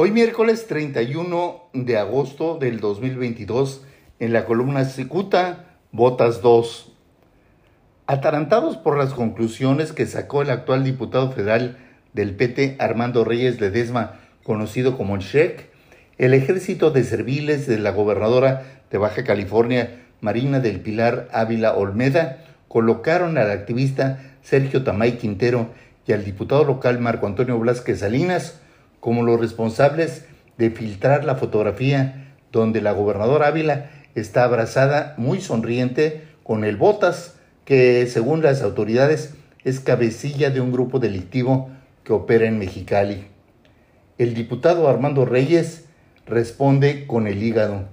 Hoy miércoles 31 de agosto del 2022, en la columna Cicuta, Botas 2. Atarantados por las conclusiones que sacó el actual diputado federal del PT, Armando Reyes Ledesma, conocido como el Sheik, el ejército de serviles de la gobernadora de Baja California, Marina del Pilar Ávila Olmeda, colocaron al activista Sergio Tamay Quintero y al diputado local Marco Antonio Blasquez Salinas como los responsables de filtrar la fotografía donde la gobernadora Ávila está abrazada muy sonriente con el Botas, que según las autoridades es cabecilla de un grupo delictivo que opera en Mexicali. El diputado Armando Reyes responde con el hígado.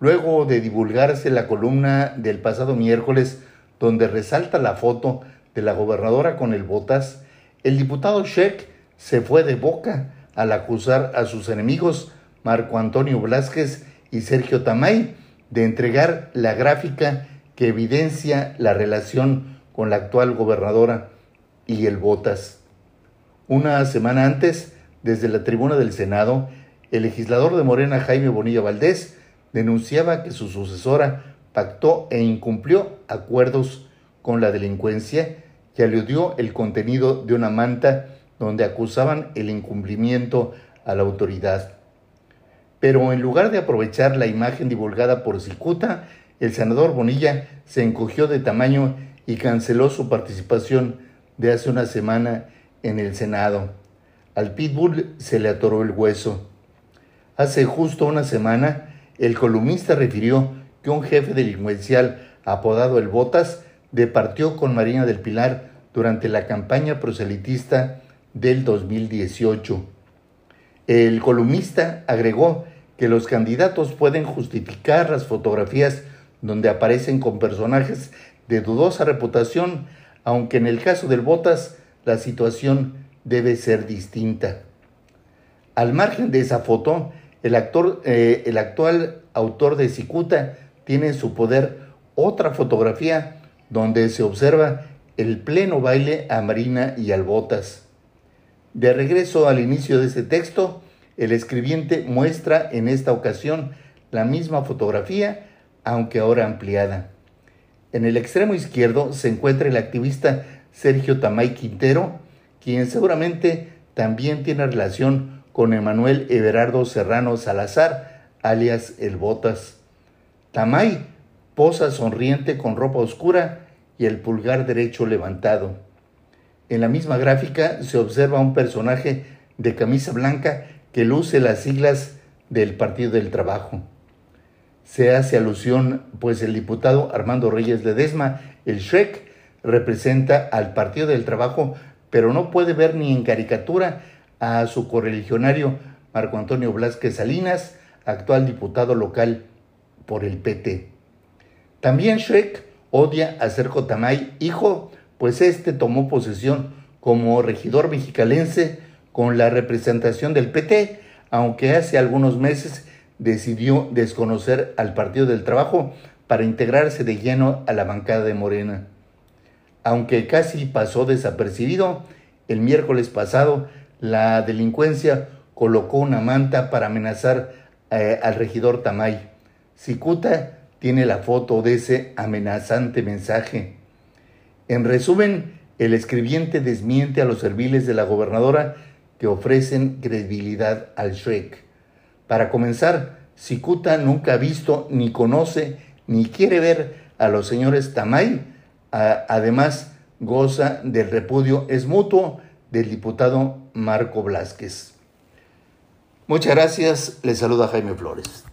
Luego de divulgarse la columna del pasado miércoles donde resalta la foto de la gobernadora con el Botas, el diputado Sheck se fue de boca al acusar a sus enemigos Marco Antonio Blasquez y Sergio Tamay de entregar la gráfica que evidencia la relación con la actual gobernadora y el Botas. Una semana antes, desde la tribuna del Senado, el legislador de Morena Jaime Bonilla Valdés denunciaba que su sucesora pactó e incumplió acuerdos con la delincuencia y aludió el contenido de una manta donde acusaban el incumplimiento a la autoridad. Pero en lugar de aprovechar la imagen divulgada por Cicuta, el senador Bonilla se encogió de tamaño y canceló su participación de hace una semana en el Senado. Al pitbull se le atoró el hueso. Hace justo una semana, el columnista refirió que un jefe delincuencial apodado El Botas departió con Marina del Pilar durante la campaña proselitista del 2018. El columnista agregó que los candidatos pueden justificar las fotografías donde aparecen con personajes de dudosa reputación, aunque en el caso del Botas la situación debe ser distinta. Al margen de esa foto, el, actor, eh, el actual autor de Cicuta tiene en su poder otra fotografía donde se observa el pleno baile a Marina y al Botas. De regreso al inicio de este texto, el escribiente muestra en esta ocasión la misma fotografía, aunque ahora ampliada. En el extremo izquierdo se encuentra el activista Sergio Tamay Quintero, quien seguramente también tiene relación con Emanuel Everardo Serrano Salazar, alias El Botas. Tamay posa sonriente con ropa oscura y el pulgar derecho levantado. En la misma gráfica se observa un personaje de camisa blanca que luce las siglas del Partido del Trabajo. Se hace alusión, pues el diputado Armando Reyes Ledesma, el Shrek, representa al Partido del Trabajo, pero no puede ver ni en caricatura a su correligionario Marco Antonio Blasquez Salinas, actual diputado local por el PT. También Shrek odia a Sergio Tamay, hijo pues éste tomó posesión como regidor mexicalense con la representación del PT, aunque hace algunos meses decidió desconocer al Partido del Trabajo para integrarse de lleno a la bancada de Morena. Aunque casi pasó desapercibido, el miércoles pasado la delincuencia colocó una manta para amenazar eh, al regidor Tamay. Cicuta tiene la foto de ese amenazante mensaje. En resumen, el escribiente desmiente a los serviles de la gobernadora que ofrecen credibilidad al Shrek. Para comenzar, Cicuta nunca ha visto, ni conoce, ni quiere ver a los señores Tamay. además, goza del repudio es mutuo del diputado Marco Blasquez. Muchas gracias. Les saluda Jaime Flores.